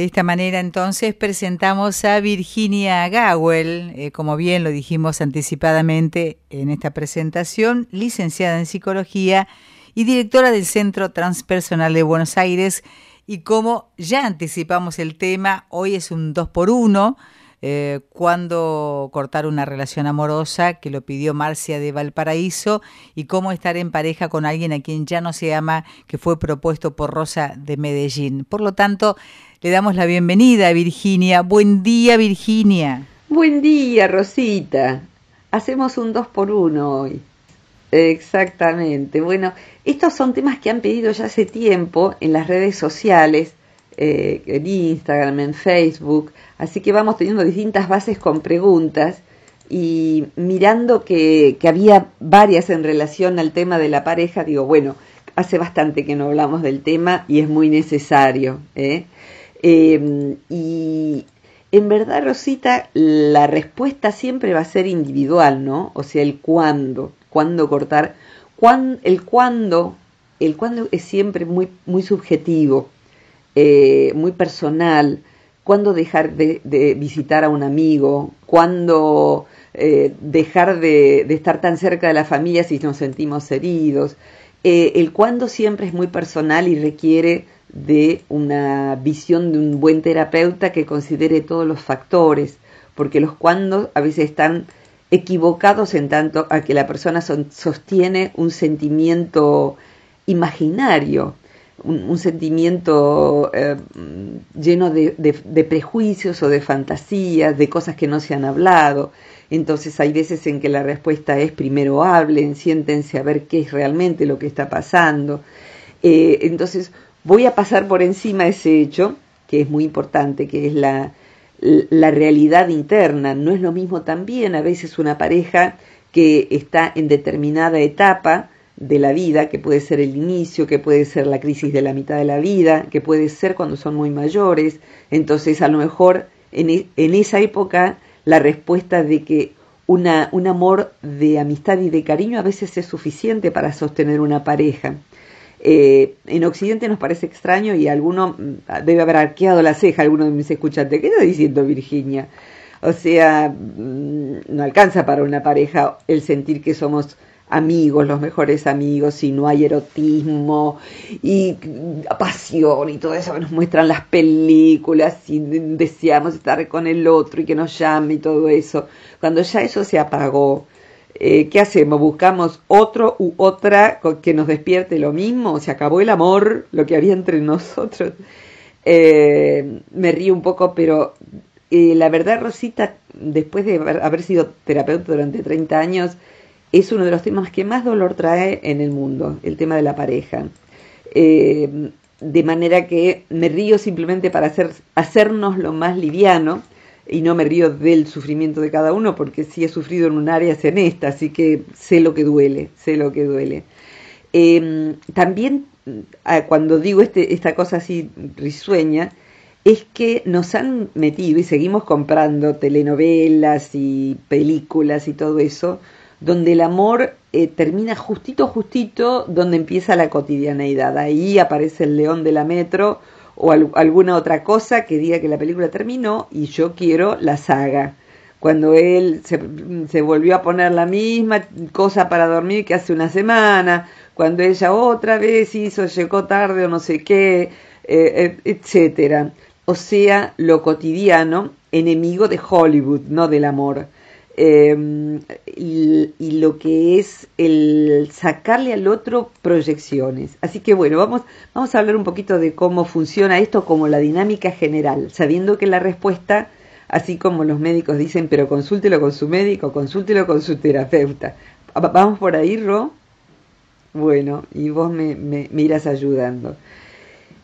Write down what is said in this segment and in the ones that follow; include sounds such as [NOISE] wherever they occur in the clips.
De esta manera entonces presentamos a Virginia Gawel, eh, como bien lo dijimos anticipadamente en esta presentación, licenciada en psicología y directora del Centro Transpersonal de Buenos Aires. Y como ya anticipamos el tema, hoy es un 2 por 1 eh, cuándo cortar una relación amorosa, que lo pidió Marcia de Valparaíso, y cómo estar en pareja con alguien a quien ya no se ama, que fue propuesto por Rosa de Medellín. Por lo tanto, le damos la bienvenida a Virginia. Buen día, Virginia. Buen día, Rosita. Hacemos un dos por uno hoy. Exactamente. Bueno, estos son temas que han pedido ya hace tiempo en las redes sociales, eh, en Instagram, en Facebook. Así que vamos teniendo distintas bases con preguntas y mirando que, que había varias en relación al tema de la pareja, digo, bueno, hace bastante que no hablamos del tema y es muy necesario. ¿eh? Em, y en verdad, Rosita, la respuesta siempre va a ser individual, ¿no? O sea, el cuándo, cuándo cortar. el cuándo, el cuándo es siempre muy, muy subjetivo, eh, muy personal. Cuándo dejar de, visitar a un amigo, cuándo eh, dejar de, estar tan cerca de la familia si nos sentimos heridos. Eh, el cuándo siempre es muy personal y requiere de una visión de un buen terapeuta que considere todos los factores, porque los cuando a veces están equivocados en tanto a que la persona sostiene un sentimiento imaginario, un, sentimiento eh, lleno de, prejuicios o de fantasías, de cosas que no se han hablado. Entonces hay veces en que la respuesta es primero hablen, siéntense a ver qué es realmente lo que está pasando. Eh, entonces Voy a pasar por encima ese hecho, que es muy importante, que es la, la realidad interna. No es lo mismo también a veces una pareja que está en determinada etapa de la vida, que puede ser el inicio, que puede ser la crisis de la mitad de la vida, que puede ser cuando son muy mayores. Entonces, a lo mejor en, e, en esa época la respuesta de que una, un amor de amistad y de cariño a veces es suficiente para sostener una pareja. Eh, en Occidente nos parece extraño y alguno mm, debe haber arqueado la ceja, alguno de mis escuchantes. ¿Qué está diciendo Virginia? O sea, mm, no alcanza para una pareja el sentir que somos amigos, los mejores amigos, si no hay erotismo y mm, pasión y todo eso que nos muestran las películas y deseamos estar con el otro y que nos llame y todo eso. Cuando ya eso se apagó, eh, ¿qué hacemos? ¿Buscamos otro u otra que nos despierte lo mismo? ¿Se acabó el amor, lo que había entre [LAUGHS] nosotros? Eh, me río un poco, pero eh, la verdad, Rosita, después de haber, sido terapeuta durante 30 años, es uno de los temas que más dolor trae en el mundo, el tema de la pareja. de manera que me río simplemente para hacer, hacernos lo más liviano y no me río del sufrimiento de cada uno porque si he sufrido en un área es en esta, así que sé lo que duele, sé lo que duele. Em, también cuando digo este, esta cosa así risueña, es que nos han metido y seguimos comprando telenovelas y películas y todo eso, donde el amor eh, termina justito, justito, donde empieza la cotidianeidad. Ahí aparece el león de la metro o alguna otra cosa que diga que la película terminó y yo quiero la saga. Cuando él se, volvió a poner la misma cosa para dormir que hace una semana, cuando ella otra vez hizo, llegó tarde o no sé qué, eh, eh, etcétera. O sea, lo cotidiano, enemigo de Hollywood, no del amor. Em, y, lo que es el sacarle al otro proyecciones. Así que bueno, vamos, vamos a hablar un poquito de cómo funciona esto como la dinámica general, sabiendo que la respuesta, así como los médicos dicen, pero consúltelo con su médico, consúltelo con su terapeuta. Vamos por ahí, Ro. Bueno, y vos me, irás ayudando.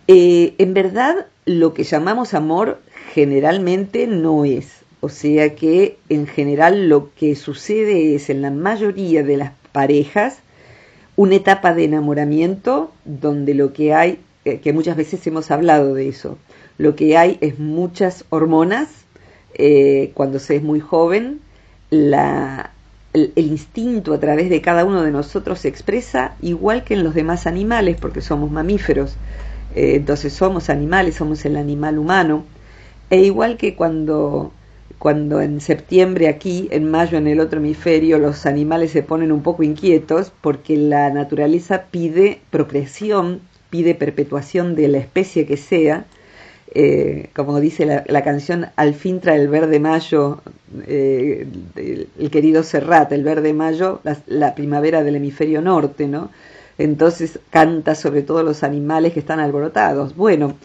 Eh, en verdad, lo que llamamos amor generalmente no es o sea que en general lo que sucede es en la mayoría de las parejas, una etapa de enamoramiento donde lo que hay, eh, que muchas veces hemos hablado de eso, lo que hay es muchas hormonas eh, cuando se es muy joven, la, el, instinto a través de cada uno de nosotros se expresa igual que en los demás animales, porque somos mamíferos, eh, entonces somos animales, somos el animal humano, e igual que cuando cuando en septiembre aquí, en mayo en el otro hemisferio, los animales se ponen un poco inquietos porque la naturaleza pide procreación, pide perpetuación de la especie que sea, eh, como dice la, canción, al fin trae el verde mayo, eh, el, querido Serrat, el verde mayo, la, primavera del hemisferio norte, ¿no? Entonces canta sobre todos los animales que están alborotados. Bueno,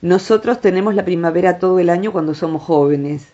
nosotros tenemos la primavera todo el año cuando somos jóvenes.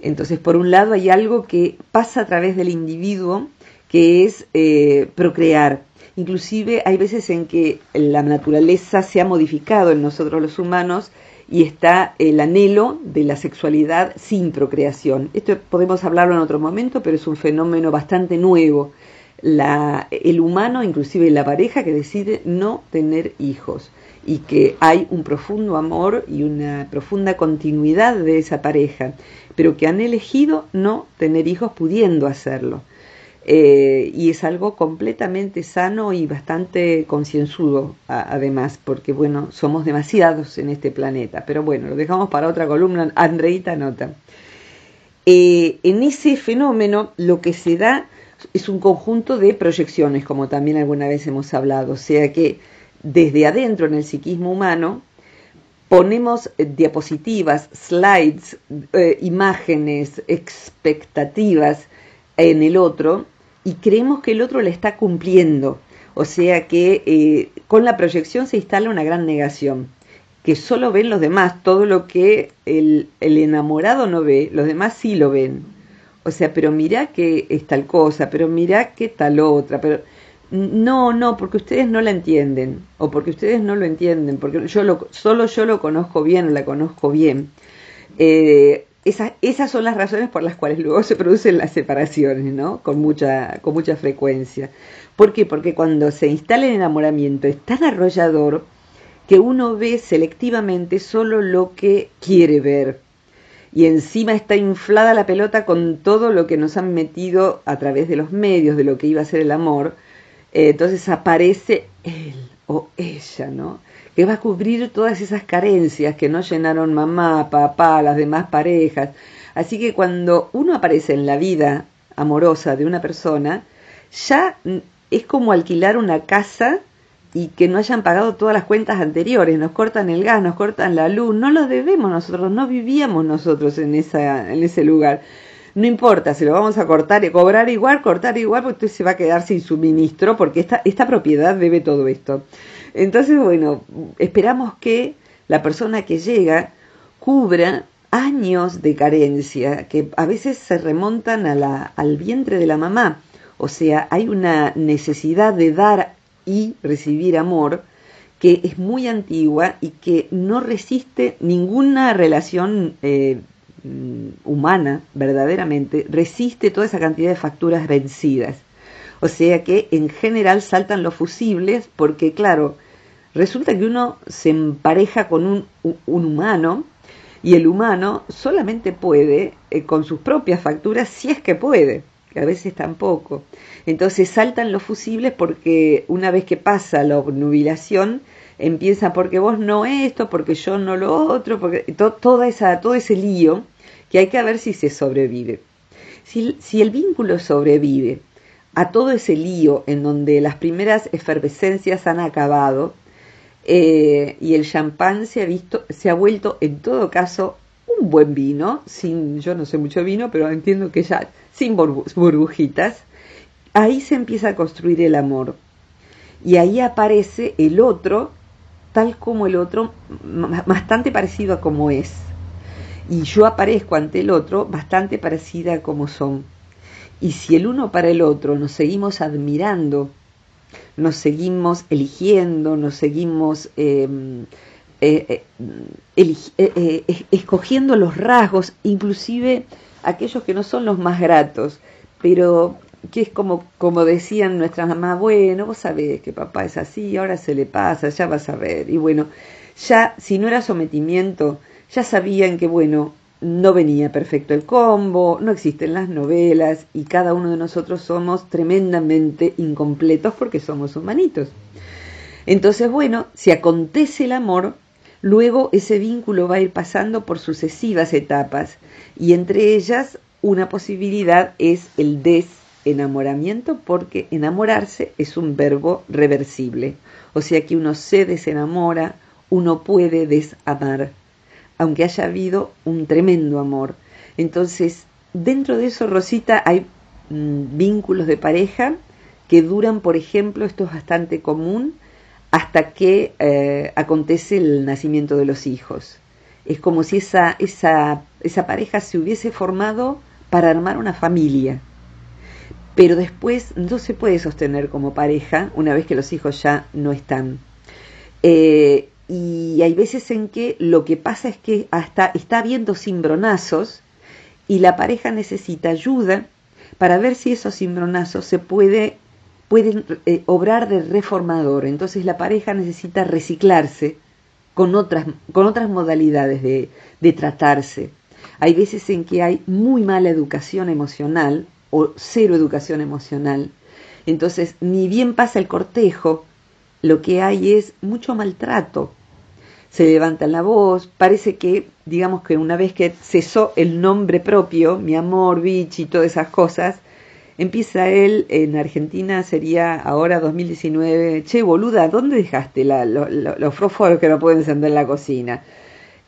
Entonces, por un lado, hay algo que pasa a través del individuo, que es eh, procrear. Inclusive hay veces en que la naturaleza se ha modificado en nosotros los humanos y está el anhelo de la sexualidad sin procreación. Esto podemos hablarlo en otro momento, pero es un fenómeno bastante nuevo. La, el humano, inclusive la pareja, que decide no tener hijos y que hay un profundo amor y una profunda continuidad de esa pareja, pero que han elegido no tener hijos pudiendo hacerlo. Eh, y es algo completamente sano y bastante concienzudo además, porque bueno, somos demasiados en este planeta. Pero bueno, lo dejamos para otra columna. Andreita nota. Eh, en ese fenómeno lo que se da es un conjunto de proyecciones, como también alguna vez hemos hablado, o sea que desde adentro en el psiquismo humano ponemos eh, diapositivas, slides, imágenes, expectativas en el otro y creemos que el otro le está cumpliendo. O sea que eh, con la proyección se instala una gran negación, que solo ven los demás, todo lo que el, el enamorado no ve, los demás sí lo ven. O sea, pero mirá que es tal cosa, pero mirá que tal otra, pero no, no, porque ustedes no la entienden, o porque ustedes no lo entienden, porque yo lo, solo yo lo conozco bien, la conozco bien. Eh, esas, son las razones por las cuales luego se producen las separaciones, ¿no? Con mucha, con mucha frecuencia. ¿Por qué? Porque cuando se instala el enamoramiento es tan arrollador que uno ve selectivamente solo lo que quiere ver. Y encima está inflada la pelota con todo lo que nos han metido a través de los medios de lo que iba a ser el amor. Entonces aparece él o ella, ¿no? que va a cubrir todas esas carencias que no llenaron mamá, papá, las demás parejas. Así que cuando uno aparece en la vida amorosa de una persona, ya es como alquilar una casa y que no hayan pagado todas las cuentas anteriores, nos cortan el gas, nos cortan la luz, no lo debemos nosotros, no vivíamos nosotros en, esa, en ese lugar. No importa, se lo vamos a cortar y cobrar igual, cortar igual, porque usted se va a quedar sin suministro, porque esta, esta propiedad debe todo esto. Entonces, bueno, esperamos que la persona que llega cubra años de carencia que a veces se remontan a la, al vientre de la mamá. O sea, hay una necesidad de dar y recibir amor que es muy antigua y que no resiste ninguna relación eh, humana, verdaderamente, resiste toda esa cantidad de facturas vencidas. O sea que en general saltan los fusibles porque, claro, Resulta que uno se empareja con un, humano y el humano solamente puede eh, con sus propias facturas si es que puede, que a veces tampoco. Entonces saltan los fusibles porque una vez que pasa la obnubilación, empieza porque vos no esto, porque yo no lo otro, porque toda esa, todo ese lío que hay que ver si se sobrevive. Si, el vínculo sobrevive a todo ese lío en donde las primeras efervescencias han acabado, eh, y el champán se ha visto, se ha vuelto en todo caso un buen vino, sin, yo no sé mucho vino, pero entiendo que ya sin burbujitas. Ahí se empieza a construir el amor. Y ahí aparece el otro, tal como el otro, bastante parecido a como es. Y yo aparezco ante el otro bastante parecida como son. Y si el uno para el otro nos seguimos admirando nos seguimos eligiendo, nos seguimos em, eh, eh, eh, escogiendo los rasgos, inclusive aquellos que no son los más gratos, pero que es como, como decían nuestras mamás, bueno, vos sabés que papá es así, ahora se le pasa, ya vas a ver. Y bueno, ya si no era sometimiento, ya sabían que, bueno, no venía perfecto el combo, no existen las novelas y cada uno de nosotros somos tremendamente incompletos porque somos humanitos. Entonces, bueno, si acontece el amor, luego ese vínculo va a ir pasando por sucesivas etapas y entre ellas una posibilidad es el desenamoramiento porque enamorarse es un verbo reversible, o sea que uno se desenamora, uno puede desamar aunque haya habido un tremendo amor. Entonces, dentro de eso, Rosita, hay mm, vínculos de pareja que duran, por ejemplo, esto es bastante común, hasta que eh, acontece el nacimiento de los hijos. Es como si esa, esa, esa pareja se hubiese formado para armar una familia. Pero después no se puede sostener como pareja una vez que los hijos ya no están. Eh, y hay veces en que lo que pasa es que hasta está habiendo cimbronazos y la pareja necesita ayuda para ver si esos cimbronazos se puede, pueden eh, obrar de reformador. Entonces la pareja necesita reciclarse con otras, con otras modalidades de, de tratarse. Hay veces en que hay muy mala educación emocional o cero educación emocional. Entonces, ni bien pasa el cortejo, lo que hay es mucho maltrato, se levanta la voz, parece que, digamos que una vez que cesó el nombre propio, mi amor, bitch y todas esas cosas, empieza él, en Argentina sería ahora 2019, che boluda, ¿dónde dejaste la, los fósforos que no pueden encender en la cocina?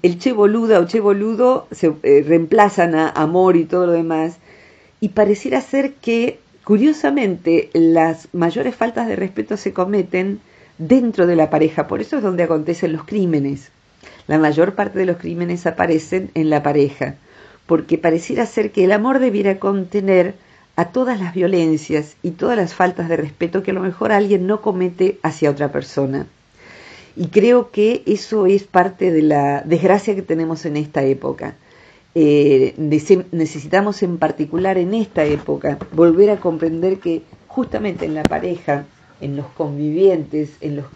El che boluda o che boludo se eh, reemplazan a amor y todo lo demás, y pareciera ser que, curiosamente, las mayores faltas de respeto se cometen dentro de la pareja. Por eso es donde acontecen los crímenes. La mayor parte de los crímenes aparecen en la pareja, porque pareciera ser que el amor debiera contener a todas las violencias y todas las faltas de respeto que a lo mejor alguien no comete hacia otra persona. Y creo que eso es parte de la desgracia que tenemos en esta época. Eh, necesitamos en particular en esta época volver a comprender que justamente en la pareja en los convivientes, en los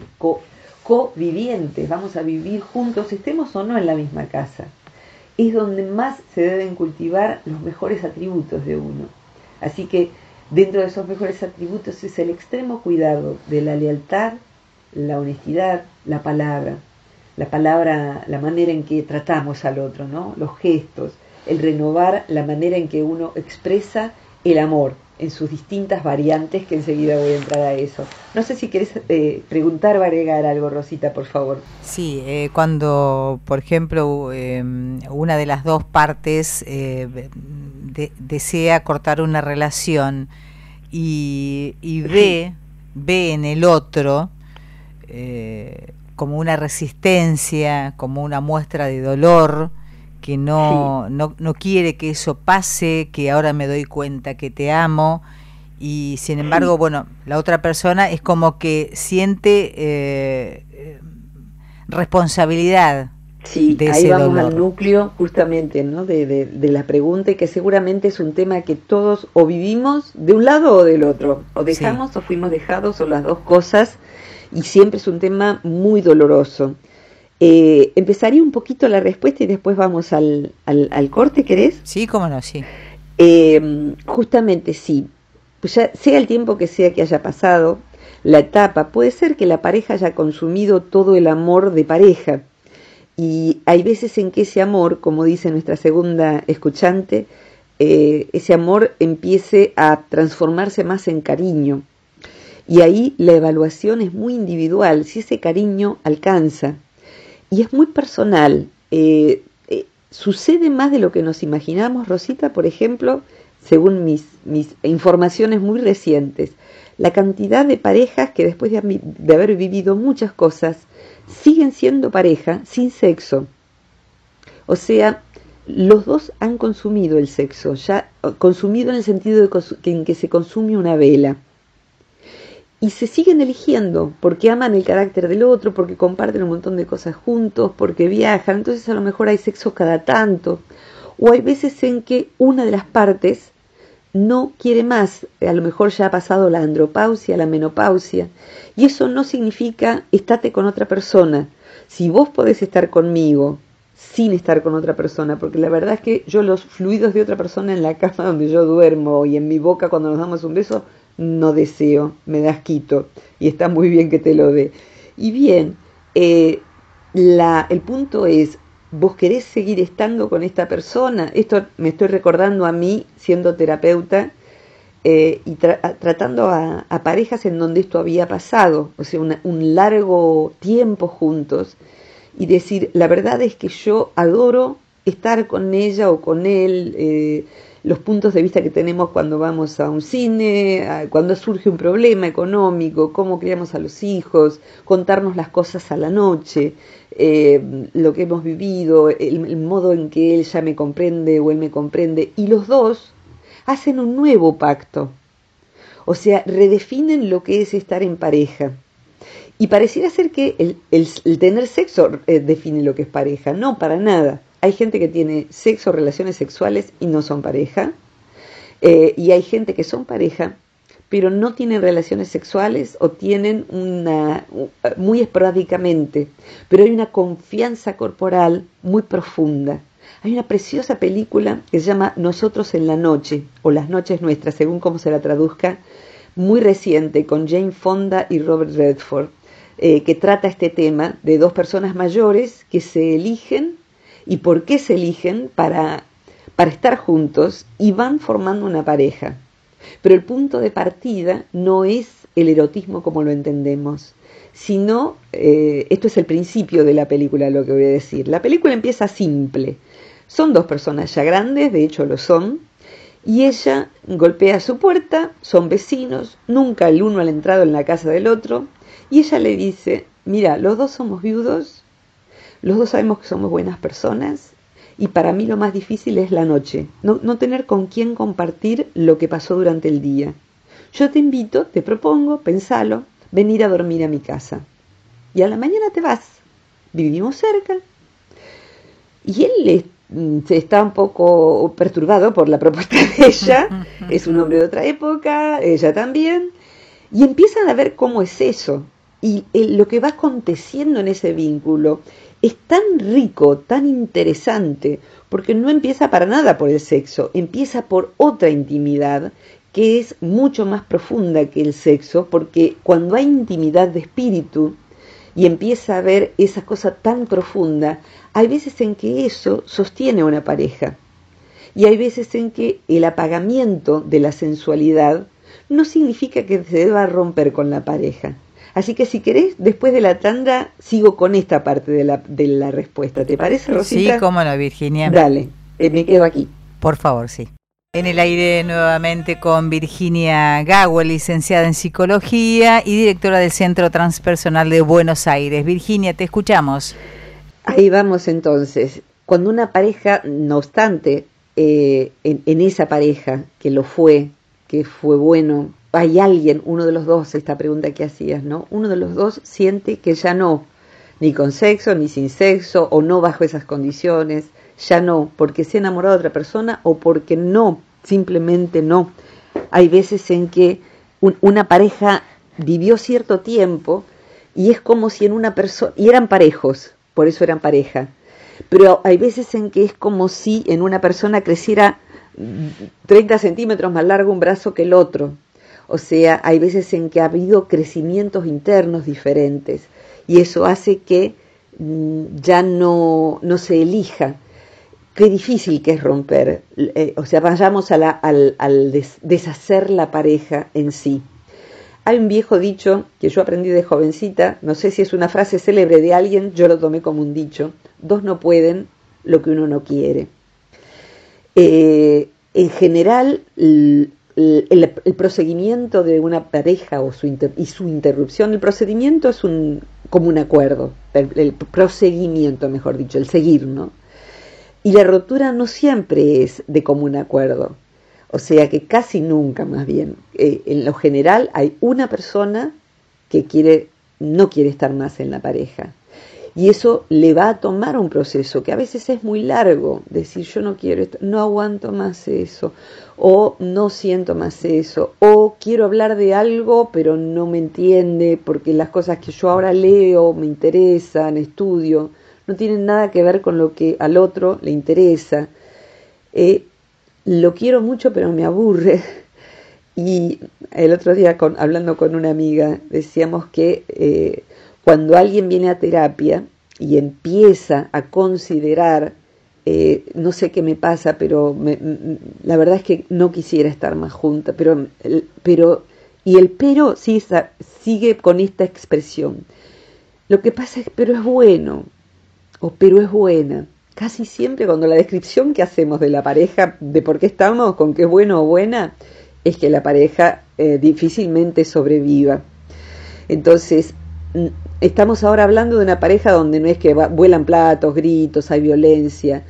co-vivientes, vamos a vivir juntos, estemos o no en la misma casa. Es donde más se deben cultivar los mejores atributos de uno. Así que dentro de esos mejores atributos es el extremo cuidado de la lealtad, la honestidad, la palabra, la palabra, la manera en que tratamos al otro, ¿no? Los gestos, el renovar la manera en que uno expresa el amor, en sus distintas variantes, que enseguida voy a entrar a eso. No sé si querés eh, preguntar o agregar algo, Rosita, por favor. Sí, eh, cuando, por ejemplo, em, una de las dos partes eh, desea cortar una relación y, ve, ve en el otro como una resistencia, como una muestra de dolor, que no, no, no, quiere que eso pase, que ahora me doy cuenta que te amo. Y sin embargo, bueno, la otra persona es como que siente eh, responsabilidad. Sí, ahí vamos al núcleo justamente ¿no? De, de, de, la pregunta y que seguramente es un tema que todos o vivimos de un lado o del otro, o dejamos o fuimos dejados o las dos cosas, y siempre es un tema muy doloroso. Eh, empezaría un poquito la respuesta y después vamos al, al, corte, ¿querés? Sí, cómo no, sí. Eh, justamente sí, pues ya sea el tiempo que sea que haya pasado, la etapa, puede ser que la pareja haya consumido todo el amor de pareja. Y hay veces en que ese amor, como dice nuestra segunda escuchante, eh, ese amor empiece a transformarse más en cariño. Y ahí la evaluación es muy individual, si ese cariño alcanza, y es muy personal. Eh, eh, sucede más de lo que nos imaginamos, Rosita, por ejemplo, según mis, mis informaciones muy recientes, la cantidad de parejas que después de, de haber vivido muchas cosas siguen siendo pareja sin sexo. O sea, los dos han consumido el sexo, ya consumido en el sentido de en que se consume una vela y se siguen eligiendo porque aman el carácter del otro, porque comparten un montón de cosas juntos, porque viajan, entonces a lo mejor hay sexo cada tanto, o hay veces en que una de las partes no quiere más, a lo mejor ya ha pasado la andropausia, la menopausia, y eso no significa estate con otra persona. Si vos podés estar conmigo sin estar con otra persona, porque la verdad es que yo los fluidos de otra persona en la cama [LAUGHS] donde yo duermo y en mi boca cuando nos damos un beso, no deseo, me das quito, y está muy bien que te lo dé. Y bien, eh, la, el punto es, vos querés seguir estando con esta persona. Esto me estoy recordando a mí siendo terapeuta eh, y tratando a, parejas en donde esto había pasado, o sea, un largo tiempo juntos y decir, la verdad es que yo adoro estar con ella o con él, eh, los puntos de vista que tenemos cuando vamos a un cine, cuando surge un problema económico, cómo criamos a los hijos, contarnos las cosas a la noche, eh, lo que hemos vivido, el, modo en que él ya me comprende o él me comprende, y los dos hacen un nuevo pacto, o sea, redefinen lo que es estar en pareja. Y pareciera ser que el, tener sexo eh, define lo que es pareja, no, para nada hay gente que tiene sexo, relaciones sexuales y no son pareja. Eh, y hay gente que son pareja, pero no tienen relaciones sexuales o tienen una muy esporádicamente, pero hay una confianza corporal muy profunda. Hay una preciosa película que se llama Nosotros en la noche o Las noches nuestras, según cómo se la traduzca, muy reciente con Jane Fonda y Robert Redford, eh, que trata este tema de dos personas mayores que se eligen y por qué se eligen para, para estar juntos y van formando una pareja. Pero el punto de partida no es el erotismo como lo entendemos, sino, eh, esto es el principio de la película, lo que voy a decir. La película empieza simple. Son dos personas ya grandes, de hecho lo son, y ella golpea su puerta, son vecinos, nunca el uno ha entrado en la casa del otro, y ella le dice, mira, los dos somos viudos, los dos sabemos que somos buenas personas y para mí lo más difícil es la noche, no, tener con quién compartir lo que pasó durante el día. Yo te invito, te propongo, pensalo, venir a dormir a mi casa. Y a la mañana te vas. Vivimos cerca. Y él mm, está un poco perturbado por la propuesta de ella. [LAUGHS] es un hombre de otra época, ella también. Y empiezan a ver cómo es eso. Y lo que va aconteciendo en ese vínculo es tan rico, tan interesante, porque no empieza para nada por el sexo, empieza por otra intimidad que es mucho más profunda que el sexo, porque cuando hay intimidad de espíritu y empieza a ver esa cosa tan profunda, hay veces en que eso sostiene a una pareja. Y hay veces en que el apagamiento de la sensualidad no significa que se deba romper con la pareja, Así que si querés, después de la tanda, sigo con esta parte de la, de la respuesta. ¿Te parece, Rosita? Sí, cómo no, Virginia. Dale, eh, me quedo aquí. Por favor, sí. En el aire nuevamente con Virginia Gawel, licenciada en psicología y directora del Centro Transpersonal de Buenos Aires. Virginia, te escuchamos. Ahí vamos entonces. Cuando una pareja, no obstante, eh, en esa pareja que lo fue, que fue bueno, hay alguien, uno de los dos, esta pregunta que hacías, ¿no? Uno de los dos siente que ya no, ni con sexo, ni sin sexo, o no bajo esas condiciones, ya no, porque se ha enamorado de otra persona o porque no, simplemente no. Hay veces en que una pareja vivió cierto tiempo y es como si en una persona, y eran parejos, por eso eran pareja, pero hay veces en que es como si en una persona creciera 30 centímetros más largo un brazo que el otro, o sea, hay veces en que ha habido crecimientos internos diferentes y eso hace que mm, ya no, no se elija. Qué difícil que es romper. Eh, o sea, vayamos al deshacer la pareja en sí. Hay un viejo dicho que yo aprendí de jovencita, no sé si es una frase célebre de alguien, yo lo tomé como un dicho, dos no pueden lo que uno no quiere. Eh, en general, el, procedimiento de una pareja o su y su interrupción, el procedimiento es un, como un acuerdo, el, procedimiento, mejor dicho, el seguir, ¿no? Y la ruptura no siempre es de común acuerdo, o sea que casi nunca más bien, eh, en lo general hay una persona que quiere, no quiere estar más en la pareja. Y eso le va a tomar un proceso que a veces es muy largo, decir yo no quiero esto, no aguanto más eso, o no siento más eso, o quiero hablar de algo pero no me entiende porque las cosas que yo ahora leo, me interesan, estudio, no tienen nada que ver con lo que al otro le interesa. Eh, lo quiero mucho pero me aburre. [LAUGHS] Y el otro día hablando con una amiga decíamos que eh, cuando alguien viene a terapia y empieza a considerar eh, no sé qué me pasa, pero la verdad es que no quisiera estar más junta, pero, pero y el pero sí, sigue con esta expresión. Lo que pasa es, pero es bueno, o pero es buena. Casi siempre cuando la descripción que hacemos de la pareja, de por qué estamos, con qué es bueno o buena, es que la pareja eh, difícilmente sobreviva. Entonces, estamos ahora hablando de una pareja donde no es que vuelan platos, gritos, hay violencia.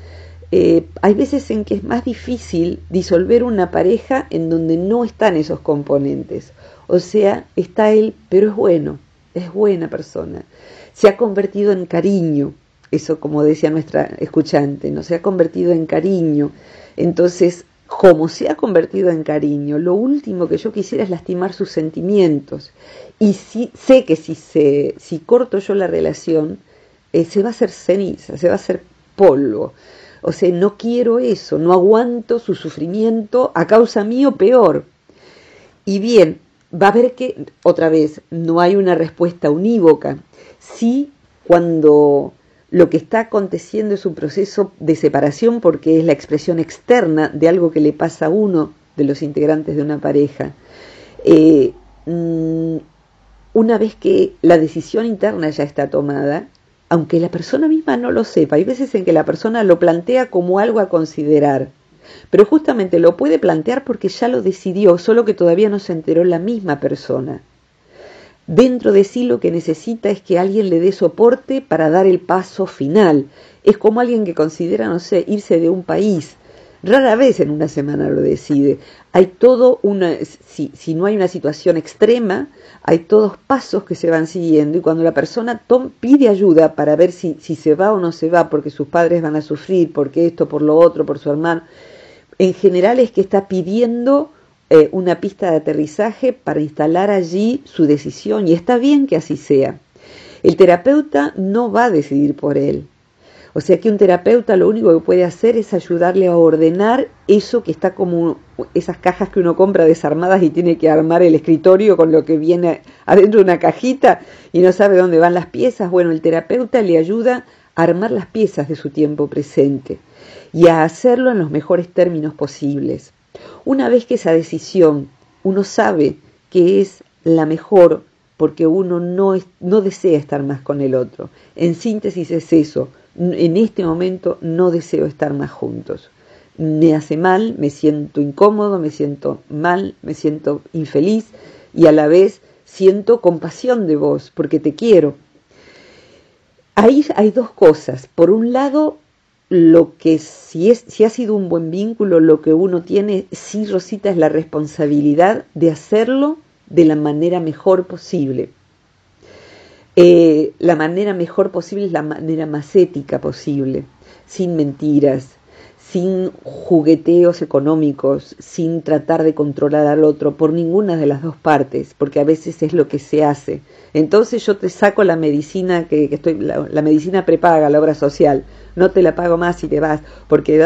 Eh, hay veces en que es más difícil disolver una pareja en donde no están esos componentes. O sea, está él, pero es bueno, es buena persona. Se ha convertido en cariño, eso como decía nuestra escuchante, no se ha convertido en cariño. Entonces, como se ha convertido en cariño, lo último que yo quisiera es lastimar sus sentimientos. Y si, sé que si, se, corto yo la relación, eh, se va a hacer ceniza, se va a hacer polvo. O sea, no quiero eso, no aguanto su sufrimiento a causa mío peor. Y bien, va a ver que, otra vez, no hay una respuesta unívoca. Sí, cuando lo que está aconteciendo es un proceso de separación porque es la expresión externa de algo que le pasa a uno de los integrantes de una pareja. Eh, mm, una vez que la decisión interna ya está tomada, aunque la persona misma no lo sepa, hay veces en que la persona lo plantea como algo a considerar, pero justamente lo puede plantear porque ya lo decidió, solo que todavía no se enteró la misma persona. Dentro de sí lo que necesita es que alguien le dé soporte para dar el paso final. Es como alguien que considera, no sé, irse de un país. Rara vez en una semana lo decide. Hay todo una, si, si no hay una situación extrema, hay todos pasos que se van siguiendo y cuando la persona pide ayuda para ver si, si se va o no se va, porque sus padres van a sufrir, porque esto, por lo otro, por su hermano, en general es que está pidiendo eh, una pista de aterrizaje para instalar allí su decisión y está bien que así sea. El terapeuta no va a decidir por él. O sea que un terapeuta lo único que puede hacer es ayudarle a ordenar eso que está como esas cajas que uno compra desarmadas y tiene que armar el escritorio con lo que viene adentro de una cajita y no sabe dónde van las piezas. Bueno, el terapeuta le ayuda a armar las piezas de su tiempo presente y a hacerlo en los mejores términos posibles. Una vez que esa decisión uno sabe que es la mejor porque uno no, no desea estar más con el otro. En síntesis es eso, en este momento no deseo estar más juntos. Me hace mal, me siento incómodo, me siento mal, me siento infeliz y a la vez siento compasión de vos porque te quiero. Ahí hay dos cosas. Por un lado, lo que si, es, si ha sido un buen vínculo, lo que uno tiene, sí, Rosita, es la responsabilidad de hacerlo de la manera mejor posible. Eh, la manera mejor posible es la manera más ética posible, sin mentiras, sin jugueteos económicos, sin tratar de controlar al otro por ninguna de las dos partes, porque a veces es lo que se hace. Entonces yo te saco la medicina que, estoy, la, medicina prepaga, la obra social, no te la pago más si te vas, porque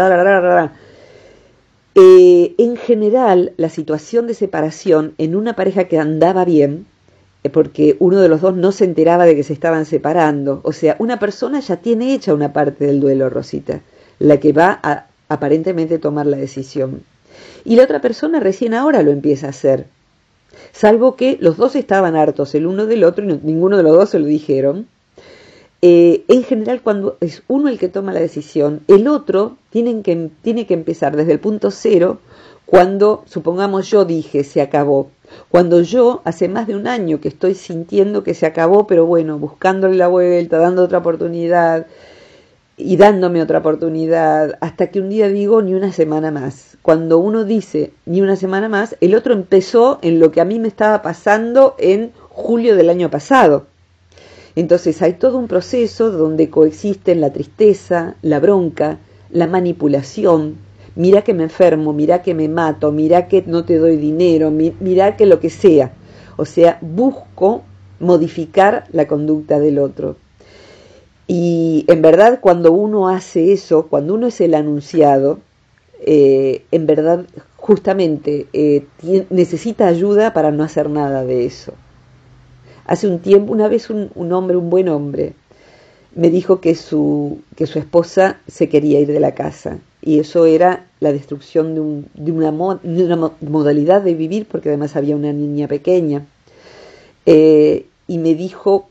eh, en general la situación de separación en una pareja que andaba bien eh, porque uno de los dos no se enteraba de que se estaban separando. O sea, una persona ya tiene hecha una parte del duelo, Rosita, la que va a aparentemente tomar la decisión. Y la otra persona recién ahora lo empieza a hacer. Salvo que los dos estaban hartos el uno del otro y ninguno de los dos se lo dijeron. Eh, en general, cuando es uno el que toma la decisión, el otro tiene que, tiene que empezar desde el punto cero cuando, supongamos, yo dije se acabó cuando yo hace más de un año que estoy sintiendo que se acabó, pero bueno, buscándole la vuelta, dando otra oportunidad y dándome otra oportunidad, hasta que un día digo ni una semana más. Cuando uno dice ni una semana más, el otro empezó en lo que a mí me estaba pasando en julio del año pasado. Entonces hay todo un proceso donde coexisten la tristeza, la bronca, la manipulación, mira que me enfermo, mira que me mato, mira que no te doy dinero, mira que lo que sea. O sea, busco modificar la conducta del otro. Y en verdad cuando uno hace eso, cuando uno es el anunciado, eh, en verdad justamente eh, necesita ayuda para no hacer nada de eso. Hace un tiempo, una vez un, hombre, un buen hombre, me dijo que su, que su esposa se quería ir de la casa y eso era la destrucción de, un, de, una, de una, modalidad de vivir porque además había una niña pequeña. Eh, y me dijo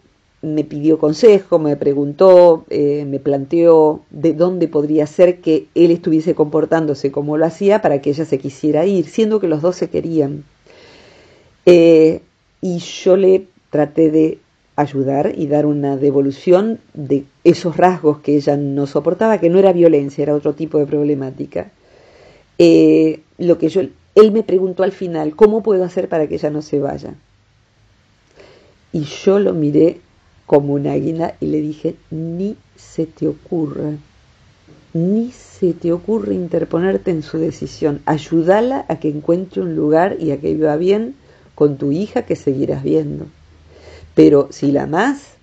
me pidió consejo, me preguntó, eh, me planteó de dónde podría ser que él estuviese comportándose como lo hacía para que ella se quisiera ir, siendo que los dos se querían. Eh, y yo le traté de ayudar y dar una devolución de esos rasgos que ella no soportaba, que no era violencia, era otro tipo de problemática. Eh, lo que yo, él me preguntó al final, ¿cómo puedo hacer para que ella no se vaya? Y yo lo miré como un águila y le dije, ni se te ocurra, ni se te ocurre interponerte en su decisión, ayúdala a que encuentre un lugar y a que viva bien con tu hija que seguirás viendo. Pero si la más,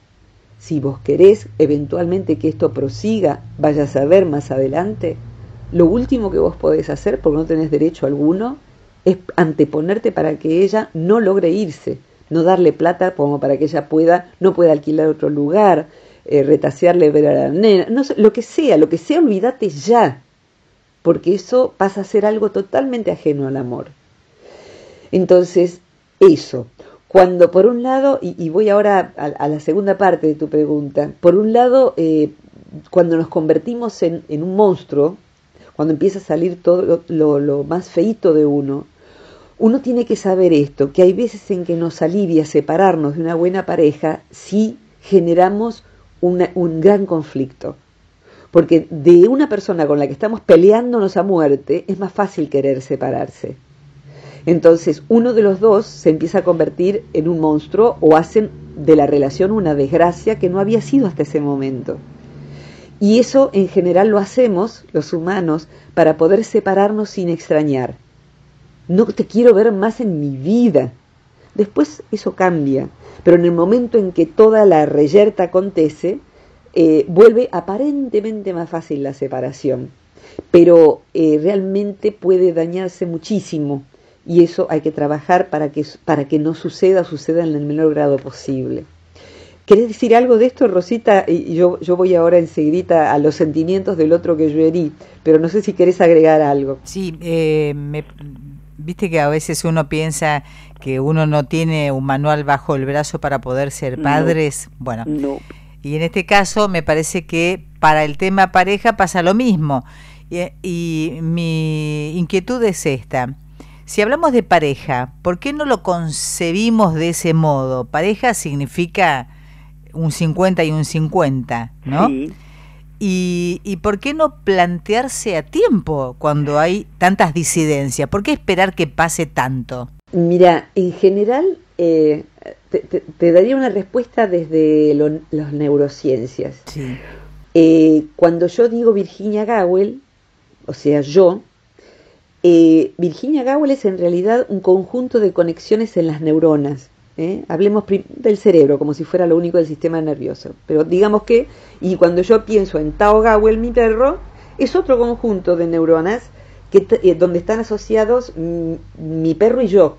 si vos querés eventualmente que esto prosiga, vayas a ver más adelante, lo último que vos podés hacer, porque no tenés derecho alguno, es anteponerte para que ella no logre irse, no darle plata como para que ella pueda, no pueda alquilar otro lugar, eh, retasearle ver a la nena, no sé, lo que sea, lo que sea, olvídate ya, porque eso pasa a ser algo totalmente ajeno al amor. Entonces, eso, cuando por un lado, y, voy ahora a, la segunda parte de tu pregunta, por un lado, eh, cuando nos convertimos en, un monstruo, cuando empieza a salir todo lo, lo más feito de uno, uno tiene que saber esto, que hay veces en que nos alivia separarnos de una buena pareja si generamos un gran conflicto. Porque de una persona con la que estamos peleándonos a muerte es más fácil querer separarse. Entonces uno de los dos se empieza a convertir en un monstruo o hacen de la relación una desgracia que no había sido hasta ese momento. Y eso en general lo hacemos los humanos para poder separarnos sin extrañar no te quiero ver más en mi vida. Después eso cambia, pero en el momento en que toda la reyerta acontece, eh, vuelve aparentemente más fácil la separación, pero eh, realmente puede dañarse muchísimo y eso hay que trabajar para que, para que no suceda, suceda en el menor grado posible. ¿Querés decir algo de esto, Rosita? Y yo, yo voy ahora enseguida a los sentimientos del otro que yo herí, pero no sé si querés agregar algo. Sí, eh, me, Viste que a veces uno piensa que uno no tiene un manual bajo el brazo para poder ser padres. bueno, y en este caso me parece que para el tema pareja pasa lo mismo. Y, mi inquietud es esta. Si hablamos de pareja, ¿por qué no lo concebimos de ese modo? Pareja significa un 50 y un 50, ¿no? Y, y, por qué no plantearse a tiempo cuando hay tantas disidencias? ¿Por qué esperar que pase tanto? Mira, en general eh, te, daría una respuesta desde las neurociencias. Eh, cuando yo digo Virginia Gowell, o sea, yo, eh, Virginia Gowell es en realidad un conjunto de conexiones en las neuronas. ¿Eh? hablemos del cerebro como si fuera lo único del sistema nervioso, pero digamos que, y cuando yo pienso en Tao Gawel, mi perro, es otro conjunto de neuronas que, eh, donde están asociados mi, perro y yo,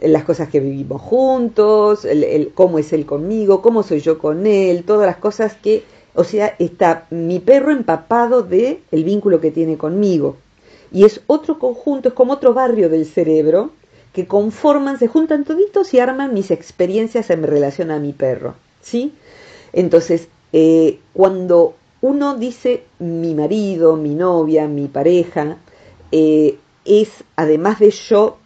las cosas que vivimos juntos, el, cómo es él conmigo, cómo soy yo con él, todas las cosas que, o sea, está mi perro empapado de el vínculo que tiene conmigo. Y es otro conjunto, es como otro barrio del cerebro, que conforman, se juntan toditos y arman mis experiencias en relación a mi perro, ¿sí? Entonces, eh, cuando uno dice mi marido, mi novia, mi pareja, eh, es además de yo,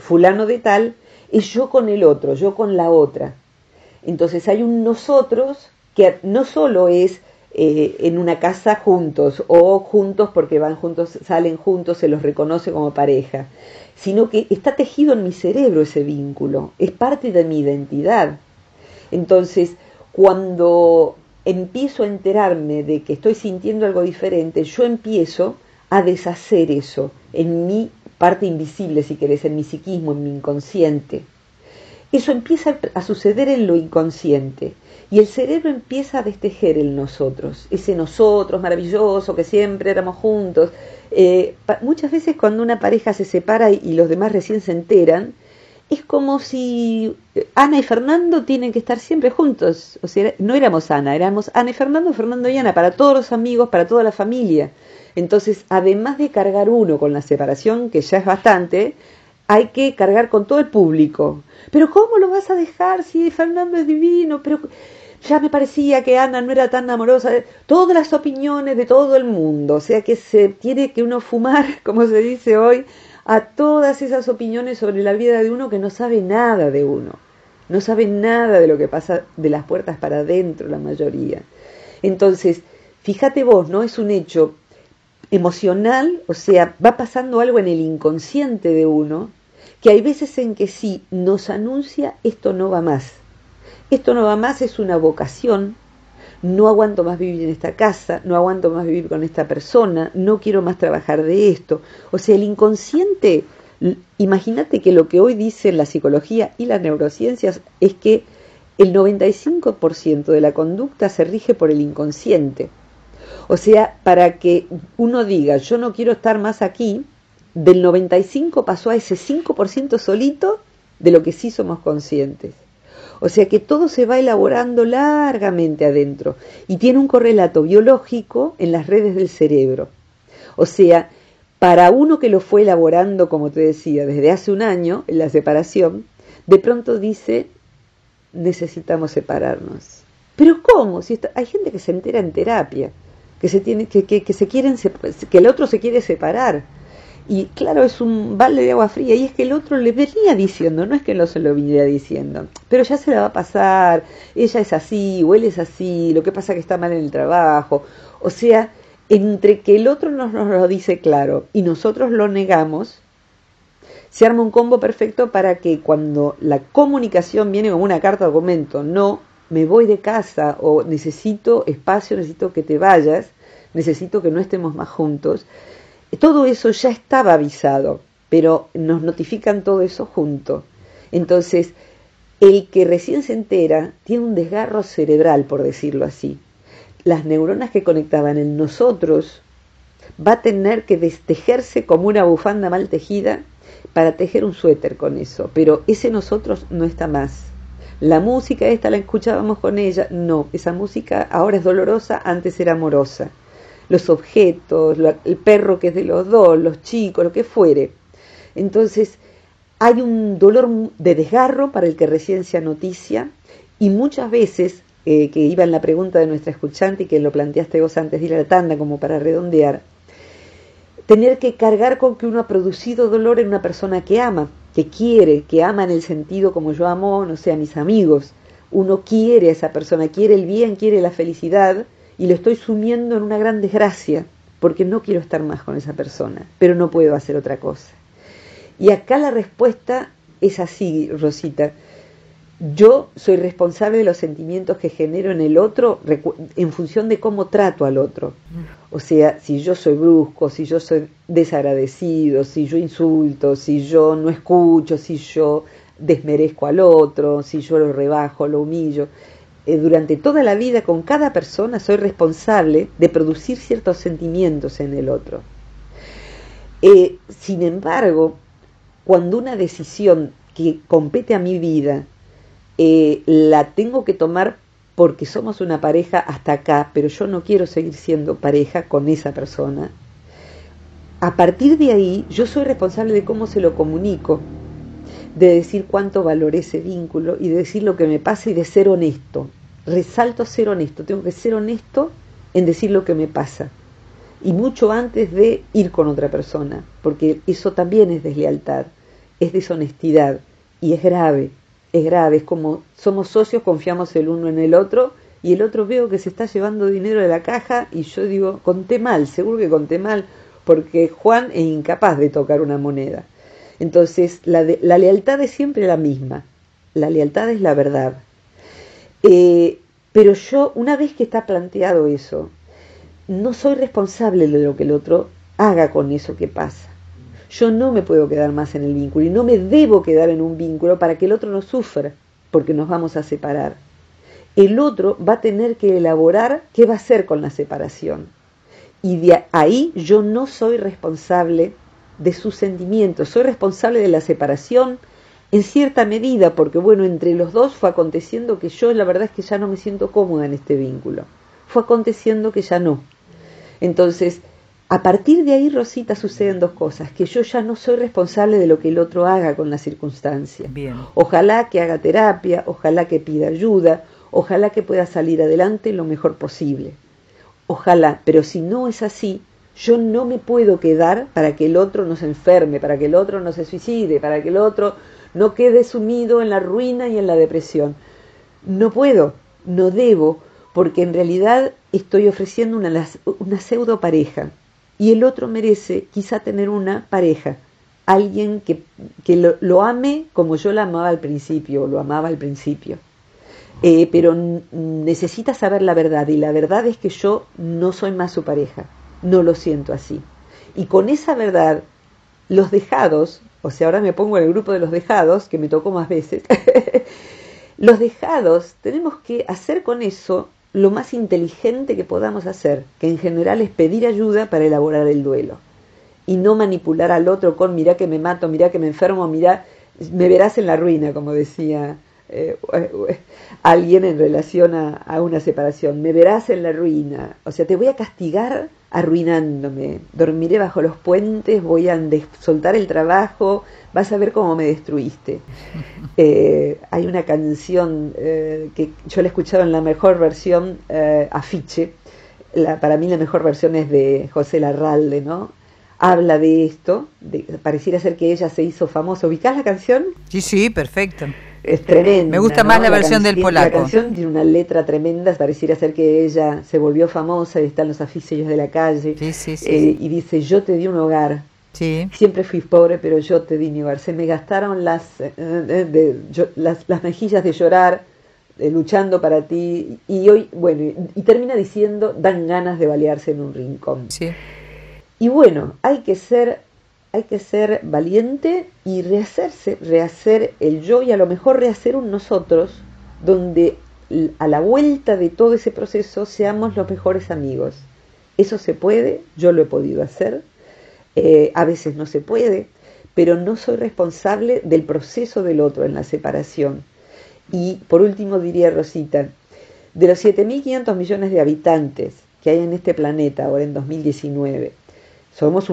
fulano de tal, es yo con el otro, yo con la otra. Entonces hay un nosotros que no solo es eh, en una casa juntos o juntos porque van juntos, salen juntos, se los reconoce como pareja, sino que está tejido en mi cerebro ese vínculo, es parte de mi identidad. Entonces, cuando empiezo a enterarme de que estoy sintiendo algo diferente, yo empiezo a deshacer eso en mi parte invisible, si querés, en mi psiquismo, en mi inconsciente. Eso empieza a suceder en lo inconsciente y el cerebro empieza a destejer en nosotros, ese nosotros maravilloso que siempre éramos juntos. Eh, muchas veces cuando una pareja se separa y los demás recién se enteran, es como si Ana y Fernando tienen que estar siempre juntos. O sea, no éramos Ana, éramos Ana y Fernando, Fernando y Ana, para todos los amigos, para toda la familia. Entonces, además de cargar uno con la separación, que ya es bastante, hay que cargar con todo el público. Pero ¿cómo lo vas a dejar si Fernando es divino? Pero ya me parecía que Ana no era tan amorosa. Todas las opiniones de todo el mundo. O sea que se tiene que uno fumar, [LAUGHS] como se dice hoy, a todas esas opiniones sobre la vida de uno que no sabe nada de uno, no sabe nada de lo que pasa de las puertas para adentro la mayoría. Entonces, fíjate vos, ¿no? Es un hecho emocional, o sea, va pasando algo en el inconsciente de uno, que hay veces en que sí nos anuncia esto no va más. Esto no va más es una vocación, no aguanto más vivir en esta casa, no aguanto más vivir con esta persona, no quiero más trabajar de esto. O sea, el inconsciente, imagínate que lo que hoy dice la psicología y las neurociencias es que el 95% de la conducta se rige por el inconsciente. O sea, para que uno diga, yo no quiero estar más aquí, del 95 pasó a ese 5% solito de lo que sí somos conscientes. O sea que todo se va elaborando largamente adentro y tiene un correlato biológico en las redes del cerebro. O sea, para uno que lo fue elaborando, como te decía, desde hace un año, en la separación, de pronto dice, necesitamos separarnos. Pero ¿cómo? Si hay gente que se entera en terapia, que se tiene, que, que se quieren, que el otro se quiere separar y claro, es un balde de agua fría. Y es que el otro le venía diciendo, no es que no se lo viniera diciendo, pero ya se la va a pasar, ella es así, o él es así, lo que pasa que está mal en el trabajo. O sea, entre que el otro nos, lo dice claro y nosotros lo negamos, se arma un combo perfecto para que cuando la comunicación viene como una carta de documento, no, me voy de casa o necesito espacio, necesito que te vayas, necesito que no estemos más juntos, todo eso ya estaba avisado, pero nos notifican todo eso junto. Entonces, el que recién se entera tiene un desgarro cerebral, por decirlo así. Las neuronas que conectaban en nosotros va a tener que destejerse como una bufanda mal tejida para tejer un suéter con eso, pero ese nosotros no está más. La música esta la escuchábamos con ella, no, esa música ahora es dolorosa, antes era amorosa los objetos, el perro que es de los dos, los chicos, lo que fuere. Entonces, hay un dolor de desgarro para el que recién se noticia y muchas veces, eh, que iba en la pregunta de nuestra escuchante y que lo planteaste vos antes de ir a la tanda como para redondear, tener que cargar con que uno ha producido dolor en una persona que ama, que quiere, que ama en el sentido como yo amo, no sé, a mis amigos. Uno quiere a esa persona, quiere el bien, quiere la felicidad, y lo estoy sumiendo en una gran desgracia porque no quiero estar más con esa persona, pero no puedo hacer otra cosa. Y acá la respuesta es así, Rosita. Yo soy responsable de los sentimientos que genero en el otro en función de cómo trato al otro. O sea, si yo soy brusco, si yo soy desagradecido, si yo insulto, si yo no escucho, si yo desmerezco al otro, si yo lo rebajo, lo humillo. Eh, durante toda la vida con cada persona soy responsable de producir ciertos sentimientos en el otro. Eh, sin embargo, cuando una decisión que compete a mi vida eh, la tengo que tomar porque somos una pareja hasta acá, pero yo no quiero seguir siendo pareja con esa persona, a partir de ahí yo soy responsable de cómo se lo comunico, de decir cuánto valoré ese vínculo y de decir lo que me pasa y de ser honesto. Resalto ser honesto, tengo que ser honesto en decir lo que me pasa. Y mucho antes de ir con otra persona, porque eso también es deslealtad, es deshonestidad y es grave, es grave, es como somos socios, confiamos el uno en el otro y el otro veo que se está llevando dinero de la caja y yo digo, conté mal, seguro que conté mal, porque Juan es incapaz de tocar una moneda. Entonces, la, lealtad es siempre la misma. La lealtad es la verdad. Eh, Pero yo, una vez que está planteado eso, no soy responsable de lo que el otro haga con eso que pasa. Yo no me puedo quedar más en el vínculo y no me debo quedar en un vínculo para que el otro no sufra, porque nos vamos a separar. El otro va a tener que elaborar qué va a hacer con la separación. Y de ahí yo no soy responsable de sus sentimientos, soy responsable de la separación en cierta medida, porque bueno, entre los dos fue aconteciendo que yo la verdad es que ya no me siento cómoda en este vínculo. Fue aconteciendo que ya no. Entonces, a partir de ahí, Rosita, suceden dos cosas, que yo ya no soy responsable de lo que el otro haga con la circunstancia. Bien. Ojalá que haga terapia, ojalá que pida ayuda, ojalá que pueda salir adelante lo mejor posible. Ojalá, pero si no es así, yo no me puedo quedar para que el otro no se enferme, para que el otro no se suicide, para que el otro no quede sumido en la ruina y en la depresión. No puedo, no debo, porque en realidad estoy ofreciendo una, una pseudo pareja y el otro merece quizá tener una pareja, alguien que, que lo, ame como yo la amaba al principio, o lo amaba al principio. Eh, pero necesita saber la verdad y la verdad es que yo no soy más su pareja, no lo siento así. Y con esa verdad, los dejados, o sea, ahora me pongo en el grupo de los dejados, que me tocó más veces, [LAUGHS] los dejados tenemos que hacer con eso lo más inteligente que podamos hacer, que en general es pedir ayuda para elaborar el duelo. Y no manipular al otro con mirá que me mato, mirá que me enfermo, mirá, me verás en la ruina, como decía eh, alguien en relación a, una separación. Me verás en la ruina. O sea, te voy a castigar arruinándome. Dormiré bajo los puentes, voy a soltar el trabajo, vas a ver cómo me destruiste. [LAUGHS] Eh, hay una canción eh, que yo la he escuchado en la mejor versión, eh, afiche. La, para mí la mejor versión es de José Larralde, ¿no? Habla de esto, de, pareciera ser que ella se hizo famosa. ¿Ubicás la canción? Sí, sí, perfecto es tremenda. Me gusta más la, versión del polaco. La canción tiene una letra tremenda, pareciera ser que ella se volvió famosa y están los afiches de la calle. Sí, sí, sí, eh, y dice, yo te di un hogar. Sí. Siempre fui pobre, pero yo te di mi hogar. Se me gastaron las, eh, de, las, las, mejillas de llorar, eh, luchando para ti. Y hoy, bueno, y, termina diciendo, dan ganas de balearse en un rincón. Sí. Y bueno, hay que ser hay que ser valiente y rehacerse, rehacer el yo y a lo mejor rehacer un nosotros donde a la vuelta de todo ese proceso seamos los mejores amigos. Eso se puede, yo lo he podido hacer, eh, a veces no se puede, pero no soy responsable del proceso del otro en la separación. Y por último diría Rosita, de los 7.500 millones de habitantes que hay en este planeta ahora en 2019, somos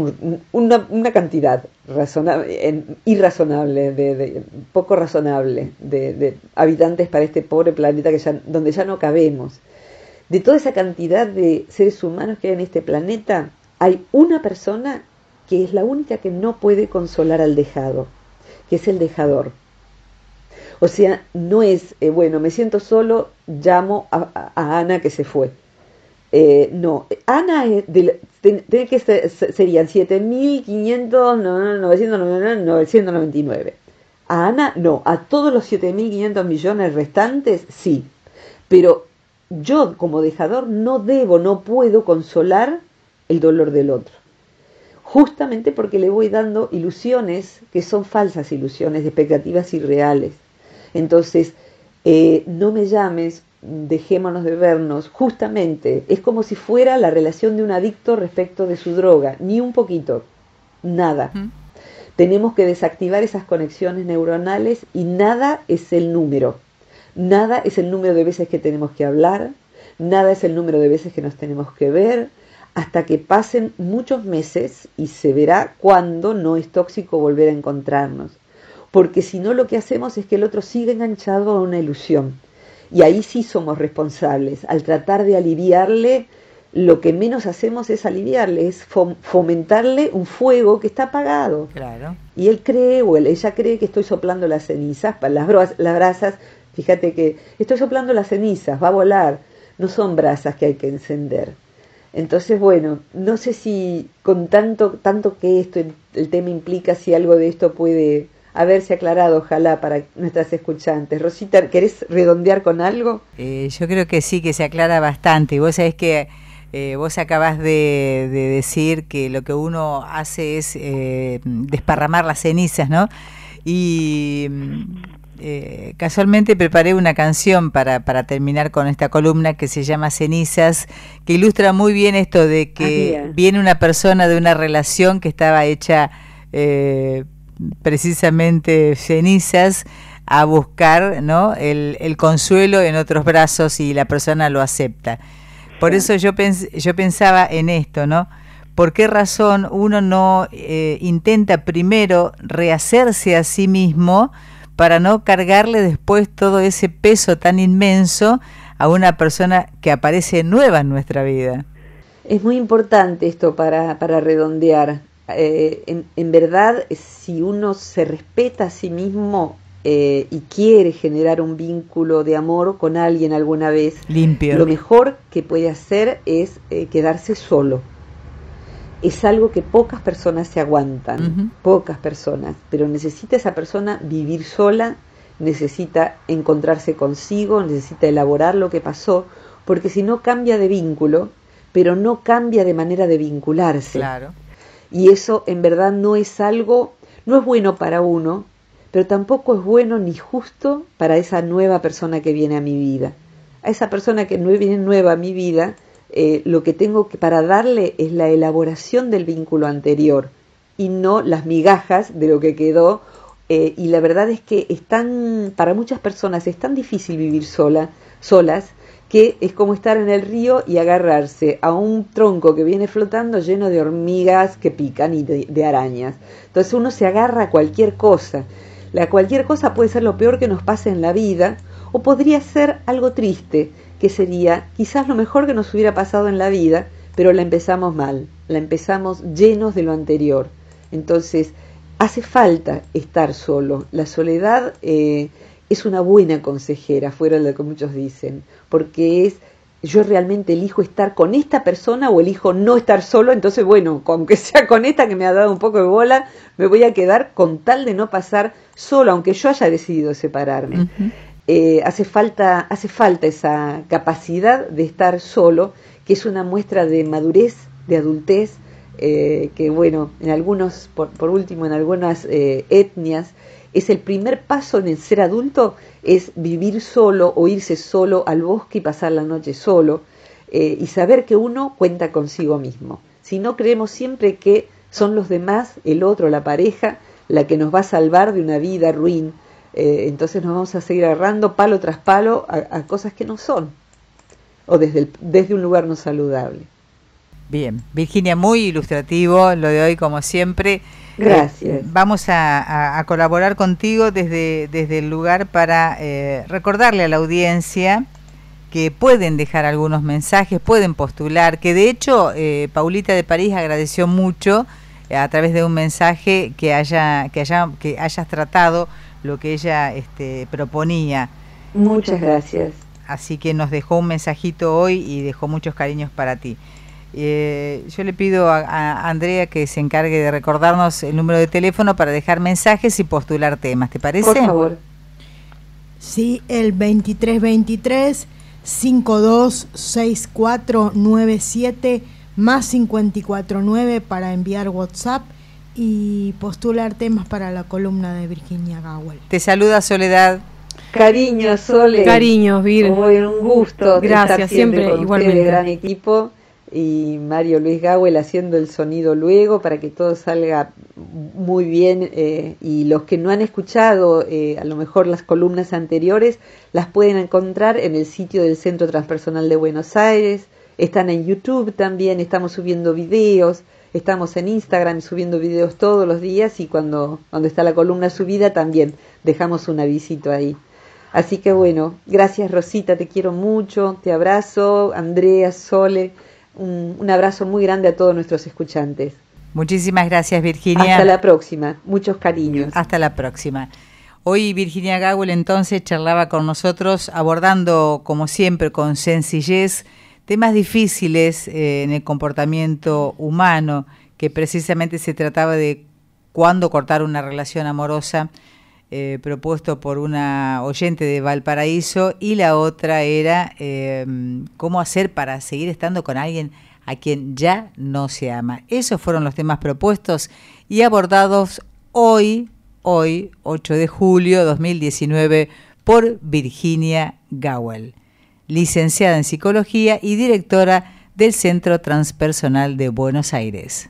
una, cantidad razonable, irrazonable, de, poco razonable de, habitantes para este pobre planeta que ya, donde ya no cabemos. De toda esa cantidad de seres humanos que hay en este planeta, hay una persona que es la única que no puede consolar al dejado, que es el dejador. O sea, no es, eh, bueno, me siento solo, llamo a Ana que se fue eh, no, Ana serían 7.500, A Ana no, a todos los 7.500 millones restantes sí, pero yo como dejador no debo, no puedo consolar el dolor del otro. Justamente porque le voy dando ilusiones que son falsas ilusiones, expectativas irreales. Entonces, eh, no me llames dejémonos de vernos, justamente es como si fuera la relación de un adicto respecto de su droga, ni un poquito, nada. Tenemos que desactivar esas conexiones neuronales y nada es el número, nada es el número de veces que tenemos que hablar, nada es el número de veces que nos tenemos que ver, hasta que pasen muchos meses y se verá cuándo no es tóxico volver a encontrarnos. Porque si no lo que hacemos es que el otro siga enganchado a una ilusión y ahí sí somos responsables. Al tratar de aliviarle, lo que menos hacemos es aliviarle, es fomentarle un fuego que está apagado. Claro. Y él cree, o ella cree que estoy soplando las cenizas, las, las brasas, fíjate que estoy soplando las cenizas, va a volar. No son brasas que hay que encender. Entonces, bueno, no sé si con tanto, tanto que esto, el tema implica, si algo de esto puede haberse aclarado, ojalá, para nuestras escuchantes. Rosita, ¿querés redondear con algo? Eh, yo creo que sí, que se aclara bastante. Vos sabés que eh, vos acabas de, decir que lo que uno hace es eh, desparramar las cenizas, ¿no? Y eh, casualmente preparé una canción para, para terminar con esta columna que se llama Cenizas, que ilustra muy bien esto de que ah, viene una persona de una relación que estaba hecha eh, precisamente cenizas a buscar ¿no? el, el, consuelo en otros brazos y la persona lo acepta. Por eso yo, yo pensaba en esto, ¿no? ¿Por qué razón uno no eh, intenta primero rehacerse a sí mismo? para no cargarle después todo ese peso tan inmenso a una persona que aparece nueva en nuestra vida. Es muy importante esto para, para redondear. Eh, en, verdad, si uno se respeta a sí mismo eh, y quiere generar un vínculo de amor con alguien alguna vez, Limpio. lo mejor que puede hacer es eh, quedarse solo es algo que pocas personas se aguantan, pocas personas, pero necesita esa persona vivir sola, necesita encontrarse consigo, necesita elaborar lo que pasó, porque si no cambia de vínculo, pero no cambia de manera de vincularse. Claro. Y eso en verdad no es algo, no es bueno para uno, pero tampoco es bueno ni justo para esa nueva persona que viene a mi vida. A esa persona que viene nueva a mi vida, eh, lo que tengo que para darle es la elaboración del vínculo anterior y no las migajas de lo que quedó. Eh, y la verdad es que es para muchas personas es tan difícil vivir sola, solas que es como estar en el río y agarrarse a un tronco que viene flotando lleno de hormigas que pican y de, arañas. Entonces uno se agarra a cualquier cosa. La cualquier cosa puede ser lo peor que nos pase en la vida o podría ser algo triste que sería quizás lo mejor que nos hubiera pasado en la vida, pero la empezamos mal, la empezamos llenos de lo anterior. Entonces, hace falta estar solo. La soledad eh, es una buena consejera, fuera de lo que muchos dicen, porque es yo realmente elijo estar con esta persona o elijo no estar solo, entonces bueno, aunque sea con esta que me ha dado un poco de bola, me voy a quedar con tal de no pasar solo, aunque yo haya decidido separarme. Eh, hace, falta, hace falta esa capacidad de estar solo, que es una muestra de madurez, de adultez, eh, que bueno, en algunos, por, último, en algunas eh, etnias, es el primer paso en el ser adulto, es vivir solo o irse solo al bosque y pasar la noche solo, y saber que uno cuenta consigo mismo. Si no creemos siempre que son los demás, el otro, la pareja, la que nos va a salvar de una vida ruin, eh, entonces nos vamos a seguir agarrando palo tras palo a, cosas que no son, o desde, desde un lugar no saludable. Bien, Virginia, muy ilustrativo lo de hoy como siempre. Gracias. Eh, vamos a, colaborar contigo desde, desde el lugar para eh, recordarle a la audiencia que pueden dejar algunos mensajes, pueden postular, que de hecho Paulita de París agradeció mucho a través de un mensaje que haya que haya que hayas tratado lo que ella este, proponía. Muchas gracias. Así que nos dejó un mensajito hoy y dejó muchos cariños para ti. Eh, yo le pido a, Andrea que se encargue de recordarnos el número de teléfono para dejar mensajes y postular temas, ¿te parece? Por favor. Sí, el 2323 526497 más 549 para enviar WhatsApp y postular temas para la columna de Virginia Gawel. Te saluda Soledad. Cariño, Sole. Cariños, Vir. un gusto. Gracias, siempre, con igualmente. gran equipo y Mario Luis Gawel haciendo el sonido luego para que todo salga muy bien eh, y los que no han escuchado eh, a lo mejor las columnas anteriores las pueden encontrar en el sitio del Centro Transpersonal de Buenos Aires, están en YouTube también, estamos subiendo videos, Estamos en Instagram subiendo videos todos los días y cuando, cuando está la columna subida también dejamos un avisito ahí. Así que bueno, gracias Rosita, te quiero mucho, te abrazo, Andrea, Sole, un, un abrazo muy grande a todos nuestros escuchantes. Muchísimas gracias Virginia. Hasta la próxima, muchos cariños. Hasta la próxima. Hoy Virginia Gawel entonces charlaba con nosotros abordando como siempre con sencillez temas difíciles eh, en el comportamiento humano, que precisamente se trataba de cuándo cortar una relación amorosa eh, propuesto por una oyente de Valparaíso y la otra era eh, cómo hacer para seguir estando con alguien a quien ya no se ama. Esos fueron los temas propuestos y abordados hoy, hoy, 8 de julio 2019, por Virginia Gowell, licenciada en psicología y directora del Centro Transpersonal de Buenos Aires.